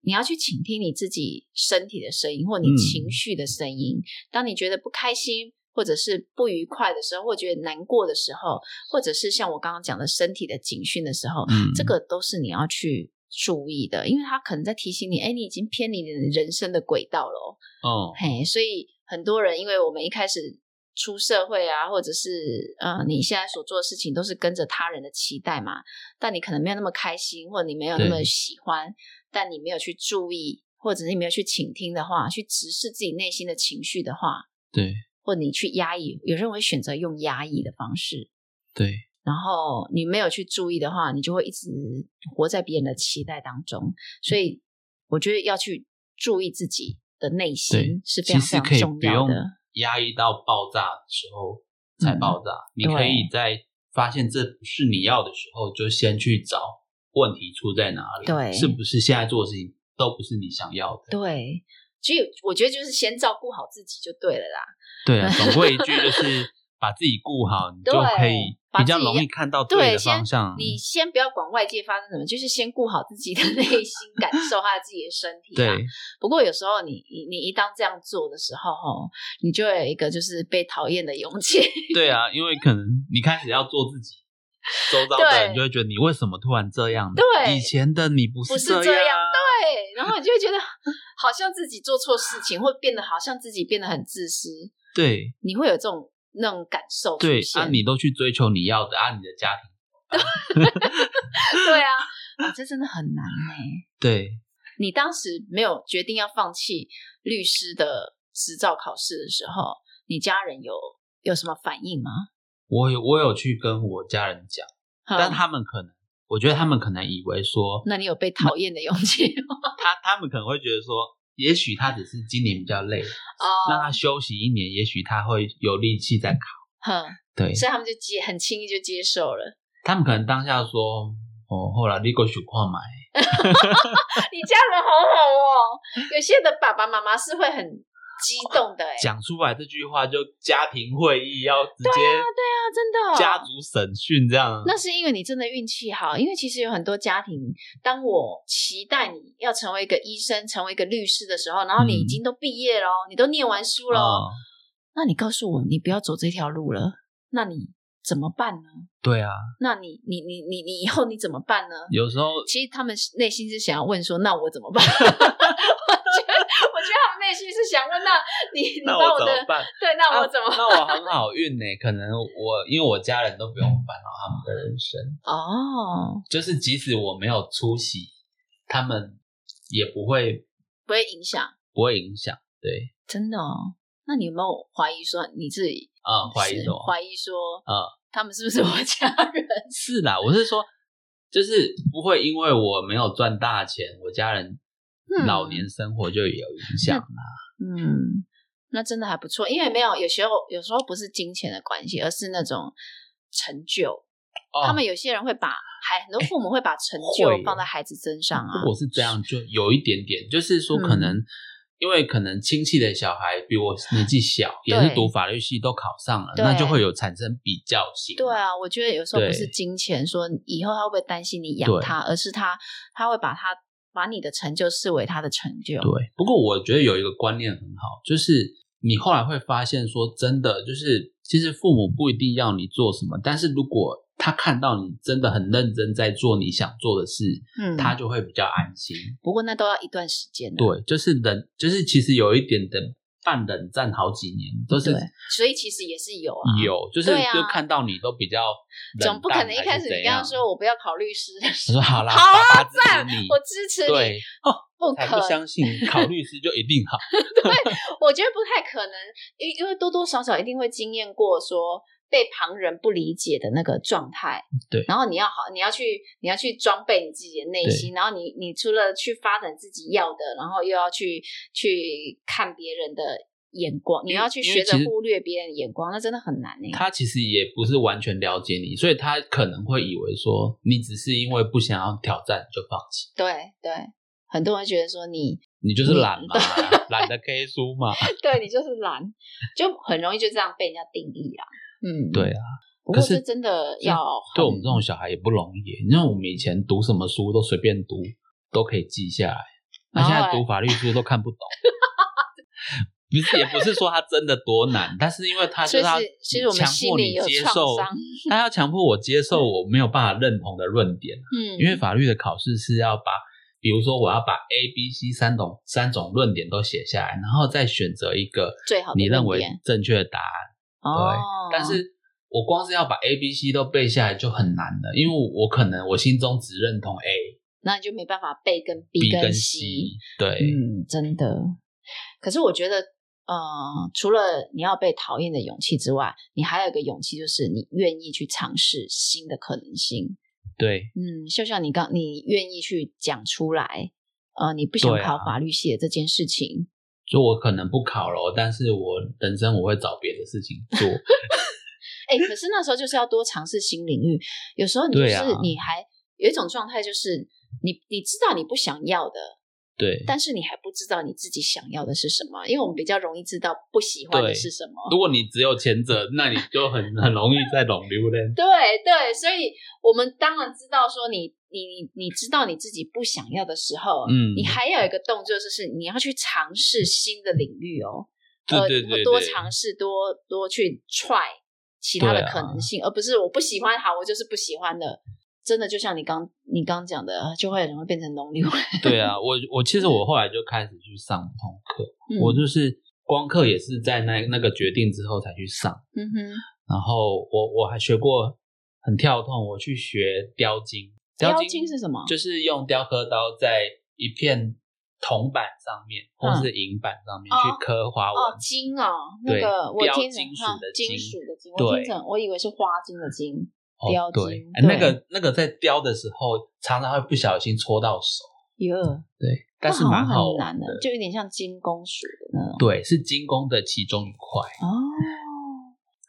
Speaker 2: 你要去倾听你自己身体的声音，或你
Speaker 1: 嗯
Speaker 2: 情绪的声音。当你觉得不开心，或者是不愉快的时候，或觉得难过的时候，或者是像我刚刚讲的身体的警讯的时候，
Speaker 1: 嗯，
Speaker 2: 这个都是你要去注意的，因为他可能在提醒你，哎，你已经偏离你的人生的轨道了哦。
Speaker 1: 哦，
Speaker 2: 嘿，所以很多人，因为我们一开始出社会啊，或者是呃，你现在所做的事情都是跟着他人的期待嘛，但你可能没有那么开心，或者你没有那么喜欢，但你没有去注意，或者是你没有去倾听的话，去直视自己内心的情绪的话，
Speaker 1: 对
Speaker 2: 或你去压抑，有人会选择用压抑的方式。
Speaker 1: 对，
Speaker 2: 然后你没有去注意的话，你就会一直活在别人的期待当中。所以我觉得要去注意自己的内心是非
Speaker 1: 其
Speaker 2: 常重要
Speaker 1: 不用
Speaker 2: 的。
Speaker 1: 压抑到爆炸的时候才爆炸，你可以在发现这不是你要的时候，就先去找问题出在哪里，
Speaker 2: 对
Speaker 1: 是不是现在做的事情都不是你想要的？
Speaker 2: 对，所以我觉得就是先照顾好自己就对了啦。
Speaker 1: 对啊，总归一句就是把自己顾好，你就可以比较容易看到
Speaker 2: 对，
Speaker 1: 的方向。
Speaker 2: 你先不要管外界发生什么，就是先顾好自己的 内心，感受他自己的身体、啊。
Speaker 1: 对，
Speaker 2: 不过有时候你你你一当这样做的时候，吼，你就有一个就是被讨厌的勇气。
Speaker 1: 对啊，因为可能你开始要做自己，周遭的人就会觉得你为什么突然这样？
Speaker 2: 对
Speaker 1: 以前的你不
Speaker 2: 不是
Speaker 1: 这
Speaker 2: 这样
Speaker 1: 啊
Speaker 2: 对，然后你就会觉得好像自己做错事情，会变得好像自己变得很自私，
Speaker 1: 对
Speaker 2: 你会有这种那种感受出
Speaker 1: 对
Speaker 2: 现。
Speaker 1: 啊，你都去追求你要的啊，你的家庭
Speaker 2: 对啊，啊，这真的很难呢。
Speaker 1: 对
Speaker 2: 你当时没有决定要放弃律师的执照考试的时候，你家人有有什么反应吗？
Speaker 1: 我有我有去跟我家人讲，但
Speaker 2: 嗯
Speaker 1: 他们可能，我觉得他们可能以为说，
Speaker 2: 那你有被讨厌的勇气吗？
Speaker 1: 他他们可能会觉得说，也许他只是今年比较累，
Speaker 2: 哦，
Speaker 1: 让他休息一年，也许他会有力气再考。
Speaker 2: 哼，
Speaker 1: 对
Speaker 2: 所以他们就接很轻易就接受了。
Speaker 1: 他们可能当下说，哦，后来你过去矿买，
Speaker 2: 你家人好好哦，有些的爸爸妈妈是会很激动的哎，
Speaker 1: 讲出来这句话就家庭会议要直接
Speaker 2: 对啊，真的
Speaker 1: 家族审讯这样。
Speaker 2: 那是因为你真的运气好，因为其实有很多家庭，当我期待你要成为一个医生、成为一个律师的时候，然后你已经都毕业了哦，你都念完书了那你告诉我，你不要走这条路了，那你怎么办呢？
Speaker 1: 对啊，
Speaker 2: 那你你你你你以后你怎么办呢？
Speaker 1: 有时候
Speaker 2: 其实他们内心是想要问说，那我怎么办？我觉是想问，那 你你
Speaker 1: 那
Speaker 2: 我的
Speaker 1: 我怎么办？
Speaker 2: 对，那我
Speaker 1: 啊
Speaker 2: 怎么？
Speaker 1: 那我很好运呢、可能我因为我家人都不用烦恼他们的人生，
Speaker 2: 哦，
Speaker 1: 就是即使我没有出席，他们也不会
Speaker 2: 不会影响，
Speaker 1: 不会影响。对，
Speaker 2: 真的哦。那你有没有怀疑说你自己
Speaker 1: 啊、怀疑
Speaker 2: 是
Speaker 1: 什么？
Speaker 2: 怀疑说，
Speaker 1: 啊、
Speaker 2: 他们是不是我家人？
Speaker 1: 是啦，我是说，就是不会因为我没有赚大钱，我家人
Speaker 2: 嗯
Speaker 1: 老年生活就有影响啦。
Speaker 2: 嗯，那真的还不错，因为没有有时候有时候不是金钱的关系，而是那种成就。
Speaker 1: 哦
Speaker 2: 他们有些人会把孩很多父母会把成就放在孩子身上啊
Speaker 1: 如。果是这样，就有一点点，就是说可
Speaker 2: 嗯
Speaker 1: 能。因为可能亲戚的小孩比我年纪小，也是读法律系都考上了，那就会有产生比较性。
Speaker 2: 对啊，我觉得有时候不是金钱，说以后他会不会担心你养他，而是他他会把他把你的成就视为他的成就。
Speaker 1: 对，不过我觉得有一个观念很好，就是你后来会发现说，真的就是其实父母不一定要你做什么，但是如果他看到你真的很认真在做你想做的事，
Speaker 2: 嗯，
Speaker 1: 他就会比较安心。
Speaker 2: 不过那都要一段时间的。
Speaker 1: 对，就是人，就是其实有一点的半冷战好几年，都是，
Speaker 2: 所以其实也是有啊。
Speaker 1: 有，就是
Speaker 2: 啊。
Speaker 1: 就看到你都比较
Speaker 2: 总不可能一开始你刚刚说我不要考律师，
Speaker 1: 我说 好啦，
Speaker 2: 好啊赞
Speaker 1: 你，
Speaker 2: 我支持你，
Speaker 1: 对，哦，
Speaker 2: 不可
Speaker 1: 相信考律师就一定好。
Speaker 2: 对我觉得不太可能，因因为多多少少一定会经验过说被旁人不理解的那个状态。
Speaker 1: 对
Speaker 2: 然后你要好，你要去，你要去装备你自己的内心，然后你你除了去发展自己要的，然后又要去去看别人的眼光，你要去学着忽略别人的眼光，那真的很难欸诶。
Speaker 1: 他其实也不是完全了解你，所以他可能会以为说你只是因为不想要挑战就放弃，
Speaker 2: 对对，很多人觉得说你
Speaker 1: 你就是懒嘛
Speaker 2: 你，
Speaker 1: 懒得 K 书嘛。
Speaker 2: 对你就是懒，就很容易就这样被人家定义啦。嗯，
Speaker 1: 对啊，
Speaker 2: 不过
Speaker 1: 可是
Speaker 2: 真的要
Speaker 1: 对我们这种小孩也不容易。你看我们以前读什么书都随便读，都可以记下来，那现在读法律书都看不懂。不是，也不是说他真的多难，但是因为他就是
Speaker 2: 其实我们
Speaker 1: 强迫你接受，他要强迫我接受 我没有办法认同的论点。
Speaker 2: 嗯，
Speaker 1: 因为法律的考试是要把，比如说我要把 A、B、C 三种三种论点都写下来，然后再选择一个
Speaker 2: 最好
Speaker 1: 你认为正确的答案。
Speaker 2: 哦，
Speaker 1: 但是我光是要把 A、B、C 都背下来就很难了，因为我可能我心中只认同 A、
Speaker 2: 那你就没办法背跟
Speaker 1: B 跟
Speaker 2: C。
Speaker 1: 对，
Speaker 2: 嗯，真的。可是我觉得，呃，除了你要被讨厌的勇气之外，你还有一个勇气，就是你愿意去尝试新的可能性。
Speaker 1: 对，
Speaker 2: 嗯，就像你刚，你愿意去讲出来，呃，你不想考法律系的这件事情，
Speaker 1: 就我可能不考了，但是我人生我会找别的事情做。
Speaker 2: 哎、可是那时候就是要多尝试新领域。有时候你就是、
Speaker 1: 啊
Speaker 2: 你还有一种状态，就是你你知道你不想要的，
Speaker 1: 对，
Speaker 2: 但是你还不知道你自己想要的是什么，因为我们比较容易知道不喜欢的是什么。
Speaker 1: 如果你只有前者，那你就很很容易在拢溜嘞。
Speaker 2: 对对，所以我们当然知道说你你你你知道你自己不想要的时候，
Speaker 1: 嗯。
Speaker 2: 你还有一个动作就是你要去尝试新的领域哦，
Speaker 1: 对对对
Speaker 2: 呃，多尝试，多多去 try 其他的可能性，而不是我不喜欢，好，我就是不喜欢的。真的就像你刚你刚讲的，就会很容易变成农流。
Speaker 1: 对啊，我我其实我后来就开始去上不同课，
Speaker 2: 嗯。
Speaker 1: 我就是光课也是在那那个决定之后才去上，
Speaker 2: 嗯哼，
Speaker 1: 然后我我还学过很跳痛，我去学雕金，
Speaker 2: 雕
Speaker 1: 金
Speaker 2: 金是什么？
Speaker 1: 就是用雕刻刀在一片铜板上面或是银板上面
Speaker 2: 哦
Speaker 1: 去刻花纹，
Speaker 2: 哦，金哦，那
Speaker 1: 对
Speaker 2: 个我
Speaker 1: 雕
Speaker 2: 听成
Speaker 1: 金属的
Speaker 2: 金
Speaker 1: 金
Speaker 2: 属的金，我
Speaker 1: 对
Speaker 2: 听成我以为是花金的金，
Speaker 1: 哦
Speaker 2: 雕
Speaker 1: 对
Speaker 2: 金，
Speaker 1: 哎那
Speaker 2: 对
Speaker 1: 个那个在雕的时候常常会不小心戳到手，
Speaker 2: 哟，
Speaker 1: 对，但是蛮好
Speaker 2: 难的，就有点像金工属的那种。
Speaker 1: 对，是金工的其中一块，
Speaker 2: 哦，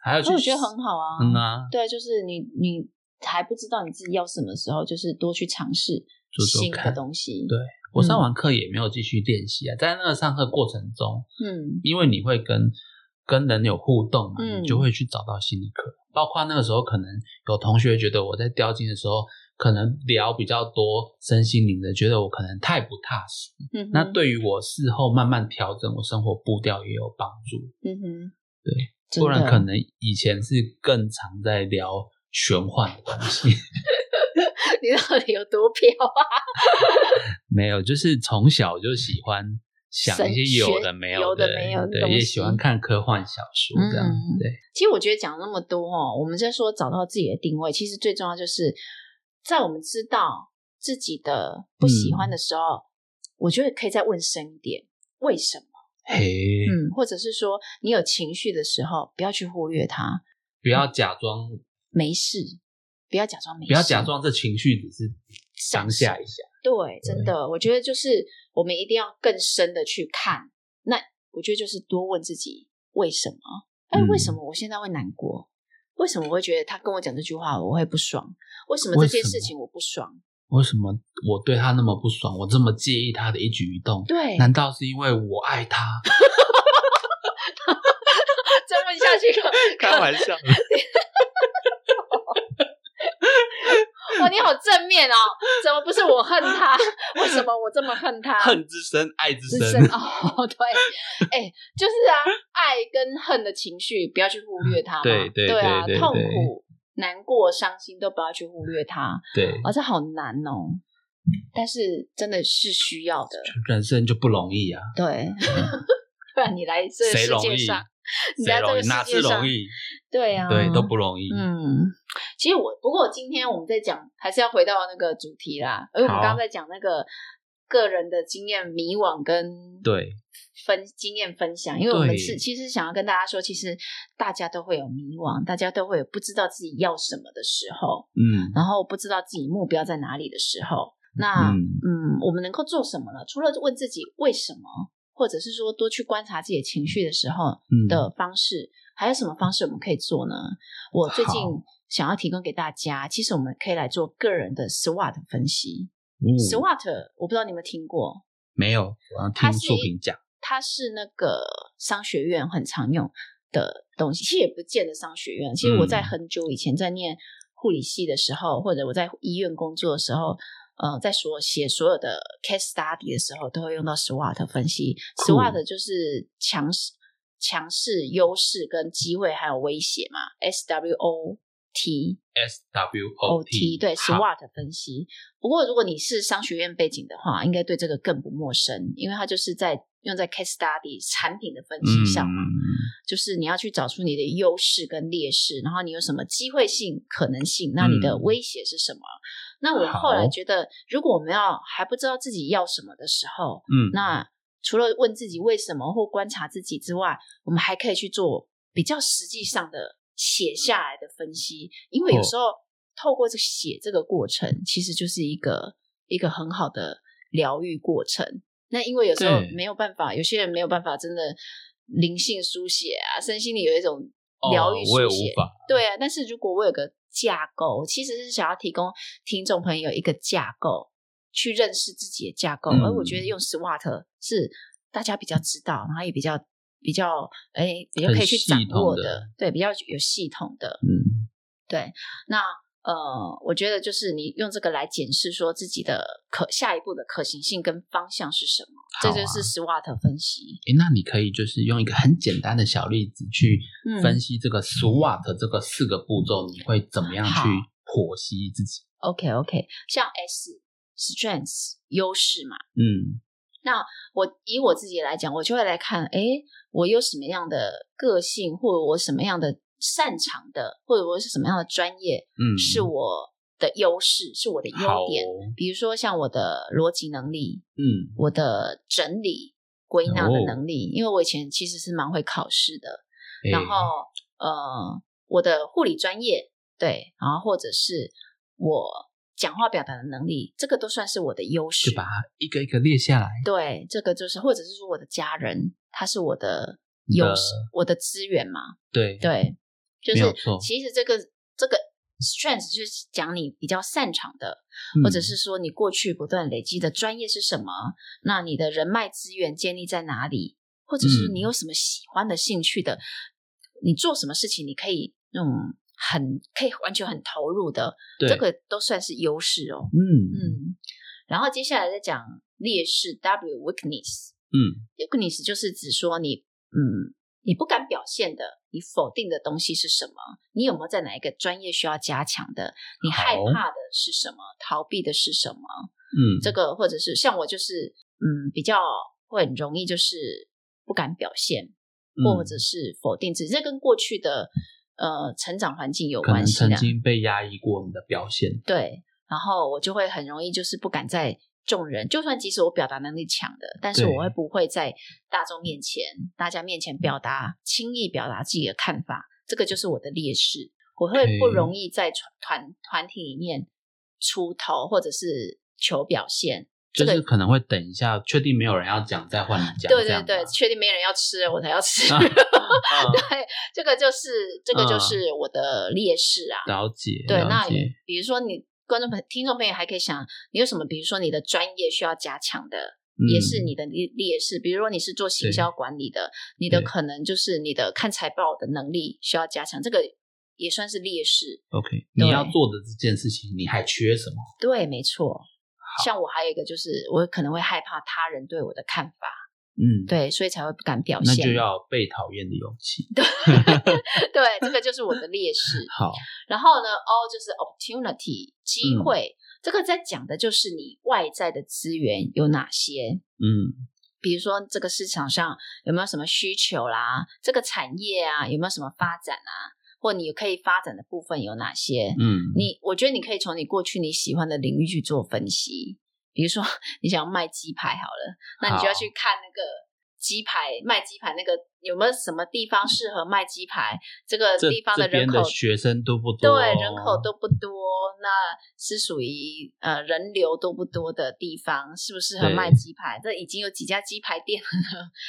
Speaker 1: 还有
Speaker 2: 我觉得很好啊。
Speaker 1: 嗯啊，
Speaker 2: 对，就是你你还不知道你自己要什么时候，就是多去尝试新的
Speaker 1: 做做看
Speaker 2: 东西。
Speaker 1: 对我上完课也没有继续练习啊，在那个上课过程中，
Speaker 2: 嗯
Speaker 1: 因为你会跟跟人有互动嘛，
Speaker 2: 嗯
Speaker 1: 你就会去找到新的课。包括那个时候，可能有同学觉得我在雕金的时候，可能聊比较多身心灵的，觉得我可能太不踏实。
Speaker 2: 嗯，
Speaker 1: 那对于我事后慢慢调整我生活步调也有帮助。
Speaker 2: 嗯哼，
Speaker 1: 对，不然可能以前是更常在聊玄幻的东西。
Speaker 2: 你到底有多飘啊？
Speaker 1: 没有，就是从小就喜欢想一些有的没
Speaker 2: 有
Speaker 1: 的，
Speaker 2: 的没有的
Speaker 1: 也喜欢看科幻小说这样。
Speaker 2: 嗯
Speaker 1: 对，
Speaker 2: 其实我觉得讲那么多哦，我们在说找到自己的定位，其实最重要就是在我们知道自己的不喜欢的时候，我觉得可以再问深一点，为什么？
Speaker 1: 嘿，
Speaker 2: 嗯，或者是说你有情绪的时候，不要去忽略它，
Speaker 1: 不要假装，
Speaker 2: 没事，不要假装没事，
Speaker 1: 不要假装这情绪只是当下一下。
Speaker 2: 对，真的，我觉得就是我们一定要更深的去看，那我觉得就是多问自己为什么？哎，为什么我现在会难过？为什么我会觉得他跟我讲这句话我会不爽？为什么这件事情我不爽？
Speaker 1: 为什么我对他那么不爽？我这么介意他的一举一动？
Speaker 2: 对，
Speaker 1: 难道是因为我爱他？
Speaker 2: 再问下去，
Speaker 1: 开玩笑。
Speaker 2: 哇，你好正面哦！怎么不是我恨他？为什么我这么恨他？
Speaker 1: 恨之深，爱之深。
Speaker 2: 哦，对，哎，就是啊，爱跟恨的情绪不要去忽略它。
Speaker 1: 对对
Speaker 2: 对啊，痛苦、难过、伤心都不要去忽略它。
Speaker 1: 对，
Speaker 2: 啊，这好难哦。但是真的是需要的。
Speaker 1: 人生就不容易啊。
Speaker 2: 对，不然你来这世界上。你在这个世界上，对啊，
Speaker 1: 对都不容易。
Speaker 2: 嗯，其实我不过今天我们在讲，还是要回到那个主题啦。因为我们刚刚在讲那个个人的经验迷惘跟
Speaker 1: 对。
Speaker 2: 分经验分享，因为我们是其实想要跟大家说，其实大家都会有迷惘，大家都会有不知道自己要什么的时候，
Speaker 1: 嗯，
Speaker 2: 然后不知道自己目标在哪里的时候，那嗯，我们能够做什么呢？除了问自己为什么。或者是说多去观察自己的情绪的时候的方式，还有什么方式我们可以做呢？我最近想要提供给大家，其实我们可以来做个人的 SWOT 分析。SWOT 我不知道你有没有听过？
Speaker 1: 没有，我要听素平讲。
Speaker 2: 它是那个商学院很常用的东西，其实也不见得商学院。其实我在很久以前在念护理系的时候，或者我在医院工作的时候。呃，在所写所有的 case study 的时候，都会用到 SWOT 分析。SWOT 就是强势、强势、优势跟机会还有威胁嘛。SWOT
Speaker 1: SWOT
Speaker 2: 对 SWOT 分析。不过，如果你是商学院背景的话，应该对这个更不陌生，因为它就是在用在 case study 产品的分析上嘛。就是你要去找出你的优势跟劣势，然后你有什么机会性、可能性，那你的威胁是什么？那我后来觉得，如果我们要还不知道自己要什么的时候，
Speaker 1: 嗯，
Speaker 2: 那除了问自己为什么或观察自己之外，我们还可以去做比较实际上的写下来的分析，因为有时候透过这写这个过程，其实就是一个一个很好的疗愈过程。那因为有时候没有办法，有些人没有办法真的灵性书写啊，身心里有一种疗愈书写，对啊。但是如果我有个架构其实是想要提供听众朋友一个架构，去认识自己的架构。而我觉得用 SWOT 是大家比较知道，然后也比较比较哎比较可以去掌握的，对，比较有系统的。
Speaker 1: 嗯，
Speaker 2: 对。那呃，我觉得就是你用这个来检视说自己的可下一步的可行性跟方向是什么，这就是 SWOT 分析。
Speaker 1: 诶，那你可以就是用一个很简单的小例子去分析这个 SWOT 这个四个步骤，你会怎么样去剖析自己
Speaker 2: ？OK OK，像 S Strengths 优势嘛，
Speaker 1: 嗯，
Speaker 2: 那我以我自己来讲，我就会来看，哎，我有什么样的个性，或者我什么样的。擅长的，或者我是什么样的专业，
Speaker 1: 嗯，
Speaker 2: 是我的优势，是我的优点。比如说像我的逻辑能力，
Speaker 1: 嗯，
Speaker 2: 我的整理归纳的能力，因为我以前其实是蛮会考试的。然后呃，我的护理专业，对，然后或者是我讲话表达的能力，这个都算是我的优势。
Speaker 1: 就把它一个一个列下来。
Speaker 2: 对，这个就是，或者是说我的家人，他是我的优势，我的资源嘛。
Speaker 1: 对
Speaker 2: 对。就是其实这个这个 strength 就是讲你比较擅长的，或者是说你过去不断累积的专业是什么？那你的人脉资源建立在哪里？或者是你有什么喜欢的兴趣的？你做什么事情你可以那种很可以完全很投入的，这个都算是优势哦。
Speaker 1: 嗯
Speaker 2: 嗯。然后接下来再讲劣势 W weakness。
Speaker 1: 嗯
Speaker 2: ，weakness 就是指说你嗯。你不敢表现的，你否定的东西是什么？你有没有在哪一个专业需要加强的？你害怕的是什么？逃避的是什么？
Speaker 1: 嗯，
Speaker 2: 这个或者是像我，就是嗯，比较会很容易就是不敢表现，或者是否定自己，这跟过去的呃成长环境有关系
Speaker 1: 的。曾经被压抑过你的表现，
Speaker 2: 对，然后我就会很容易就是不敢在。众人，就算即使我表达能力强的，但是我会不会在大众面前、大家面前表达轻易表达自己的看法？这个就是我的劣势。我会不容易在团团团体里面出头，或者是求表现，这个
Speaker 1: 就是可能会等一下，确定没有人要讲，再换你讲。
Speaker 2: 对对对确定没人要吃，我才要吃。对，这个就是这个就是我的劣势啊。
Speaker 1: 了解，
Speaker 2: 对，那比如说你观众朋听众朋友还可以想，你有什么？比如说你的专业需要加强的，也是
Speaker 1: 嗯
Speaker 2: 你的劣劣势。比如说你是做行销管理的，你的可能就是你的看财报的能力需要加强，这个也算是劣势。
Speaker 1: OK，你要做的这件事情，你还缺什么？
Speaker 2: 对，没错。像我还有一个就是，我可能会害怕他人对我的看法，
Speaker 1: 嗯，，
Speaker 2: 对，所以才会不敢表现。
Speaker 1: 那就要被讨厌的勇气。
Speaker 2: 对，对这个就是我的劣势。
Speaker 1: 好，
Speaker 2: 然后呢，O 就是 opportunity 机
Speaker 1: 嗯
Speaker 2: 会，这个在讲的就是你外在的资源有哪些。
Speaker 1: 嗯
Speaker 2: 比如说这个市场上有没有什么需求啦，这个产业啊有没有什么发展啊，或你可以发展的部分有哪些？
Speaker 1: 嗯，
Speaker 2: 你我觉得你可以从你过去你喜欢的领域去做分析。比如说你想要卖鸡排好了，那你就要去看那个鸡排卖鸡排那个有没有什么地方适合卖鸡排，这个地方
Speaker 1: 的
Speaker 2: 人口
Speaker 1: 的学生多不多？
Speaker 2: 对，人口都不多，那是属于呃人流都不多的地方，适不适合
Speaker 1: 对
Speaker 2: 卖鸡排？这已经有几家鸡排店了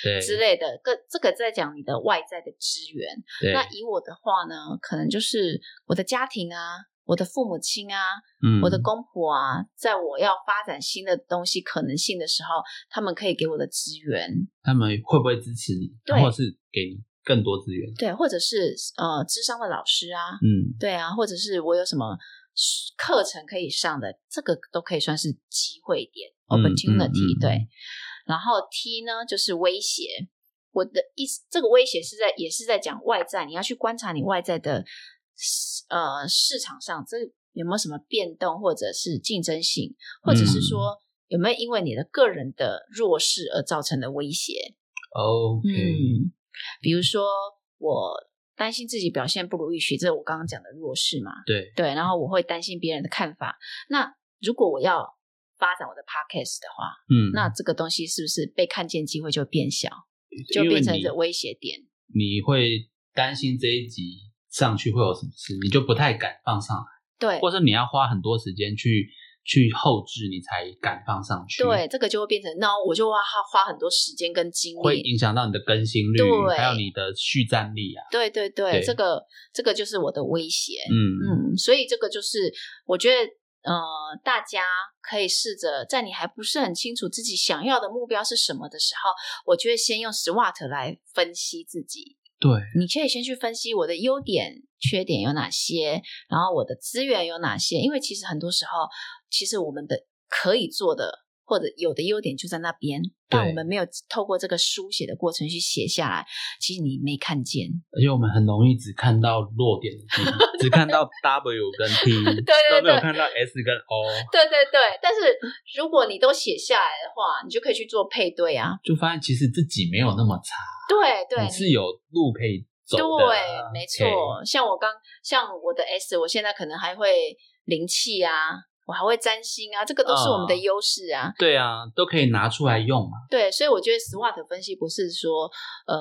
Speaker 1: 对
Speaker 2: 之类的。各这个在讲你的外在的资源。那以我的话呢，可能就是我的家庭啊，我的父母亲啊，
Speaker 1: 嗯
Speaker 2: 我的公婆啊，在我要发展新的东西可能性的时候，他们可以给我的资源，
Speaker 1: 他们会不会支持你，
Speaker 2: 对
Speaker 1: 或者是给你更多资源？
Speaker 2: 对，或者是呃智商的老师啊，
Speaker 1: 嗯。
Speaker 2: 对啊，或者是我有什么课程可以上的，这个都可以算是机会点
Speaker 1: 嗯
Speaker 2: opportunity、
Speaker 1: 嗯嗯
Speaker 2: 对，然后 T 呢就是威胁。我的意思，这个威胁是在也是在讲外在，你要去观察你外在的呃市场上这有没有什么变动，或者是竞争性，或者是
Speaker 1: 嗯
Speaker 2: 说有没有因为你的个人的弱势而造成的威胁。
Speaker 1: ，OK，
Speaker 2: 嗯，比如说我担心自己表现不如预期，这是我刚刚讲的弱势嘛。
Speaker 1: 对，
Speaker 2: 对，然后我会担心别人的看法。那如果我要发展我的 podcast 的话，
Speaker 1: 嗯，
Speaker 2: 那这个东西是不是被看见机会就变小，就变成这威胁点？
Speaker 1: 你会担心这一集上去会有什么事，你就不太敢放上来，
Speaker 2: 对
Speaker 1: 或者你要花很多时间去去后置，你才敢放上去。
Speaker 2: 对，，这个就会变成，那我就花花很多时间跟精力
Speaker 1: 会
Speaker 2: 力。
Speaker 1: 影响到你的更新率，
Speaker 2: 对
Speaker 1: 还有你的续战力啊。
Speaker 2: 对对对，
Speaker 1: 对
Speaker 2: 这个这个就是我的威胁。
Speaker 1: 嗯
Speaker 2: 嗯，所以这个就是我觉得，呃，大家可以试着在你还不是很清楚自己想要的目标是什么的时候，我觉得先用 SWOT 来分析自己。
Speaker 1: 对，
Speaker 2: 你可以先去分析我的优点、缺点有哪些，然后我的资源有哪些。因为其实很多时候，其实我们的可以做的或者有的优点就在那边，但我们没有透过这个书写的过程去写下来，其实你没看见。
Speaker 1: 而且我们很容易只看到弱点的地方，只看到 W 跟 T，
Speaker 2: 对对
Speaker 1: 都没有看到 S 跟 O，
Speaker 2: 对对对，但是如果你都写下来的话，你就可以去做配对啊。
Speaker 1: 就发现其实自己没有那么差，
Speaker 2: 对对，
Speaker 1: 你是有路可以走的。
Speaker 2: 对，没错。像我刚像我的 S，我现在可能还会灵气啊，我还会占星啊，这个都是我们的
Speaker 1: 嗯
Speaker 2: 优势啊。
Speaker 1: 对啊，都可以拿出来用嘛。
Speaker 2: 对，所以我觉得 SWOT 分析不是说呃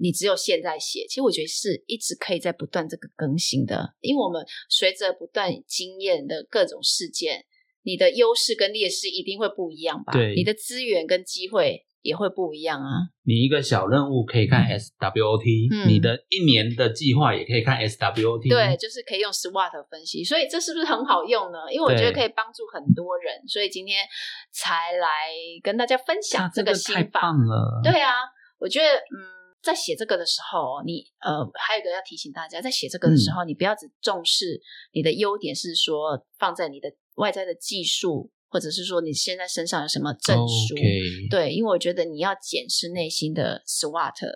Speaker 2: 你只有现在写，其实我觉得是一直可以在不断这个更新的，因为我们随着不断经验的各种事件，你的优势跟劣势一定会不一样吧？
Speaker 1: 对
Speaker 2: 你的资源跟机会也会不一样啊。
Speaker 1: 你一个小任务可以看 SWOT，、
Speaker 2: 嗯
Speaker 1: 你的一年的计划也可以看 SWOT。
Speaker 2: 对，，就是可以用 SWOT 分析，所以这是不是很好用呢？因为我觉得可以帮助很多人，所以今天才来跟大家分享
Speaker 1: 这个太。棒了。
Speaker 2: 对啊，我觉得嗯，在写这个的时候，你呃，还有一个要提醒大家，在写这个的
Speaker 1: 嗯
Speaker 2: 时候，你不要只重视你的优点，是说放在你的外在的技术，或者是说你现在身上有什么证书。对，因为我觉得你要检视内心的 SWOT，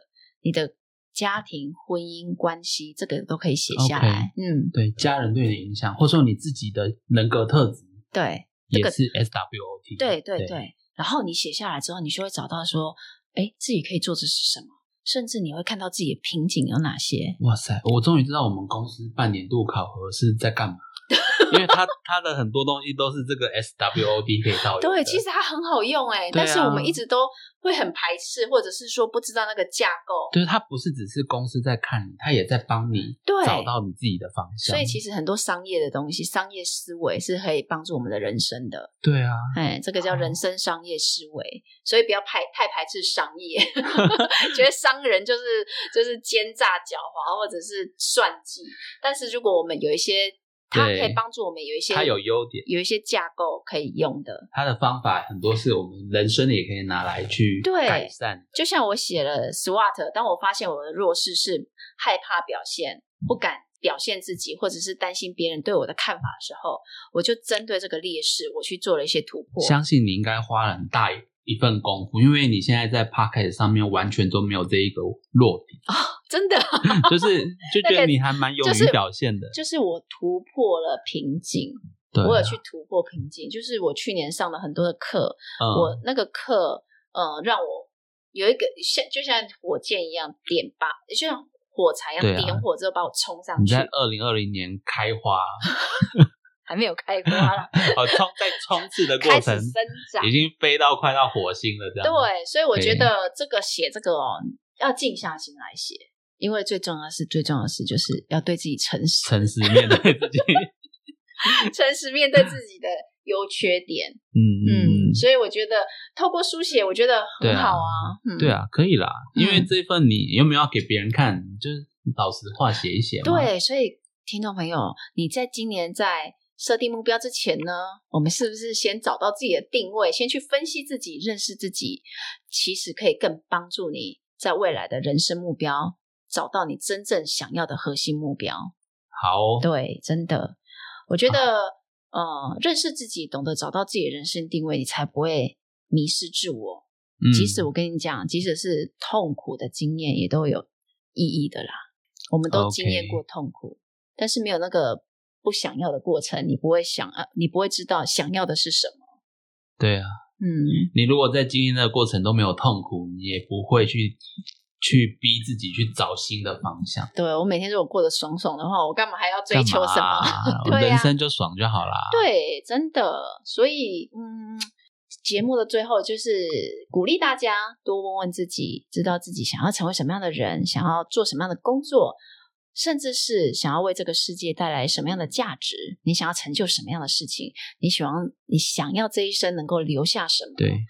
Speaker 2: 你的家庭、婚姻关系，这个都可以写下来。嗯，
Speaker 1: 对家人对你的影响，或者说你自己的人格特质
Speaker 2: 对，这个
Speaker 1: 也是 SWOT。
Speaker 2: 对对对。然后你写下来之后，你就会找到说，哎，自己可以做的是什么，甚至你会看到自己的瓶颈有哪些。
Speaker 1: 哇塞，我终于知道我们公司半年度考核是在干嘛。因为它它的很多东西都是这个 SWOD 可以套。
Speaker 2: 对，其实它很好用哎、但是我们一直都会很排斥，或者是说不知道那个架构。
Speaker 1: 对它不是只是公司在看你，它也在帮你
Speaker 2: 对
Speaker 1: 找到你自己的方向。
Speaker 2: 所以其实很多商业的东西，商业思维是可以帮助我们的人生的。
Speaker 1: 对啊，
Speaker 2: 哎，这个叫
Speaker 1: 哦
Speaker 2: 人生商业思维，所以不要排太排斥商业，觉得商人就是就是奸诈狡猾或者是算计。但是如果我们有一些，它可以帮助我们有一些
Speaker 1: 它有优点，
Speaker 2: 有一些架构可以用的。
Speaker 1: 它的方法很多是我们人生的也可以拿来去
Speaker 2: 对
Speaker 1: 改善。
Speaker 2: 就像我写了 SWOT，当我发现我的弱势是害怕表现、不敢表现自己，或者是担心别人对我的看法的时候，我就针对这个劣势，我去做了一些突破。
Speaker 1: 相信你应该花了很大一份功夫，因为你现在在 p o c k e t 上面完全都没有这一个落地，
Speaker 2: 真的，
Speaker 1: 就是就觉得你还蛮勇于表现的。
Speaker 2: 就是我突破了瓶颈，
Speaker 1: 对啊，
Speaker 2: 我有去突破瓶颈。就是我去年上了很多的课，
Speaker 1: 嗯。
Speaker 2: 我那个课，呃，让我有一个像就像火箭一样点吧，就像火柴一样
Speaker 1: 啊。
Speaker 2: 点火之后把我冲上去
Speaker 1: 你在，二零二零年开花，
Speaker 2: 还没有开花了，
Speaker 1: 哦，冲在冲刺的过
Speaker 2: 开始
Speaker 1: 程
Speaker 2: 生长
Speaker 1: 已。经飞到快到火星了，这样。
Speaker 2: 对，所以我觉得这个写这个哦，要静下心来写，因为最重要的是，最重要的是就是要对自己诚实，
Speaker 1: 诚实面对自己。
Speaker 2: 诚实面对自己的优缺点。
Speaker 1: 嗯
Speaker 2: 嗯，所以我觉得透过书写，我觉得很好啊。嗯，
Speaker 1: 对。啊，可以啦，因为
Speaker 2: 嗯
Speaker 1: 这份你有没有要给别人看，就是老实话写一写。
Speaker 2: 对，所以听众朋友，你在今年在设定目标之前呢，我们是不是先找到自己的定位，先去分析自己、认识自己，其实可以更帮助你在未来的人生目标找到你真正想要的核心目标。
Speaker 1: 好哦，
Speaker 2: 对，真的，我觉得，呃，认识自己，懂得找到自己的人生定位，你才不会迷失自我。
Speaker 1: 嗯
Speaker 2: 即使我跟你讲，即使是痛苦的经验，也都有意义的啦。我们都经验过痛苦但是没有那个不想要的过程，你不会想啊，你不会知道想要的是什么。
Speaker 1: 对啊，
Speaker 2: 嗯，
Speaker 1: 你如果在经历那个过程都没有痛苦，你也不会去去逼自己去找新的方向。
Speaker 2: 对我每天如果过得爽爽的话，我干嘛还要追求什么？
Speaker 1: 人生就爽就好啦。
Speaker 2: 对，真的，所以嗯，节目的最后就是鼓励大家多问问自己，知道自己想要成为什么样的人，想要做什么样的工作，甚至是想要为这个世界带来什么样的价值，你想要成就什么样的事情，你喜欢你想要这一生能够留下什么？
Speaker 1: 对，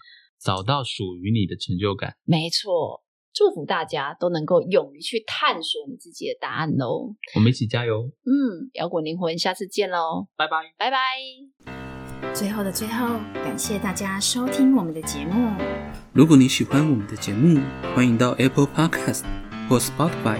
Speaker 1: 找到属于你的成就感。
Speaker 2: 没错。祝福大家都能够勇于去探索你自己的答案喽！
Speaker 1: 我们一起加油，
Speaker 2: 嗯，摇滚灵魂，下次见喽，
Speaker 1: 拜拜。
Speaker 2: 拜拜。
Speaker 3: 最后的最后，感谢大家收听我们的节目。
Speaker 4: 如果你喜欢我们的节目，欢迎到 Apple Podcast 或 Spotify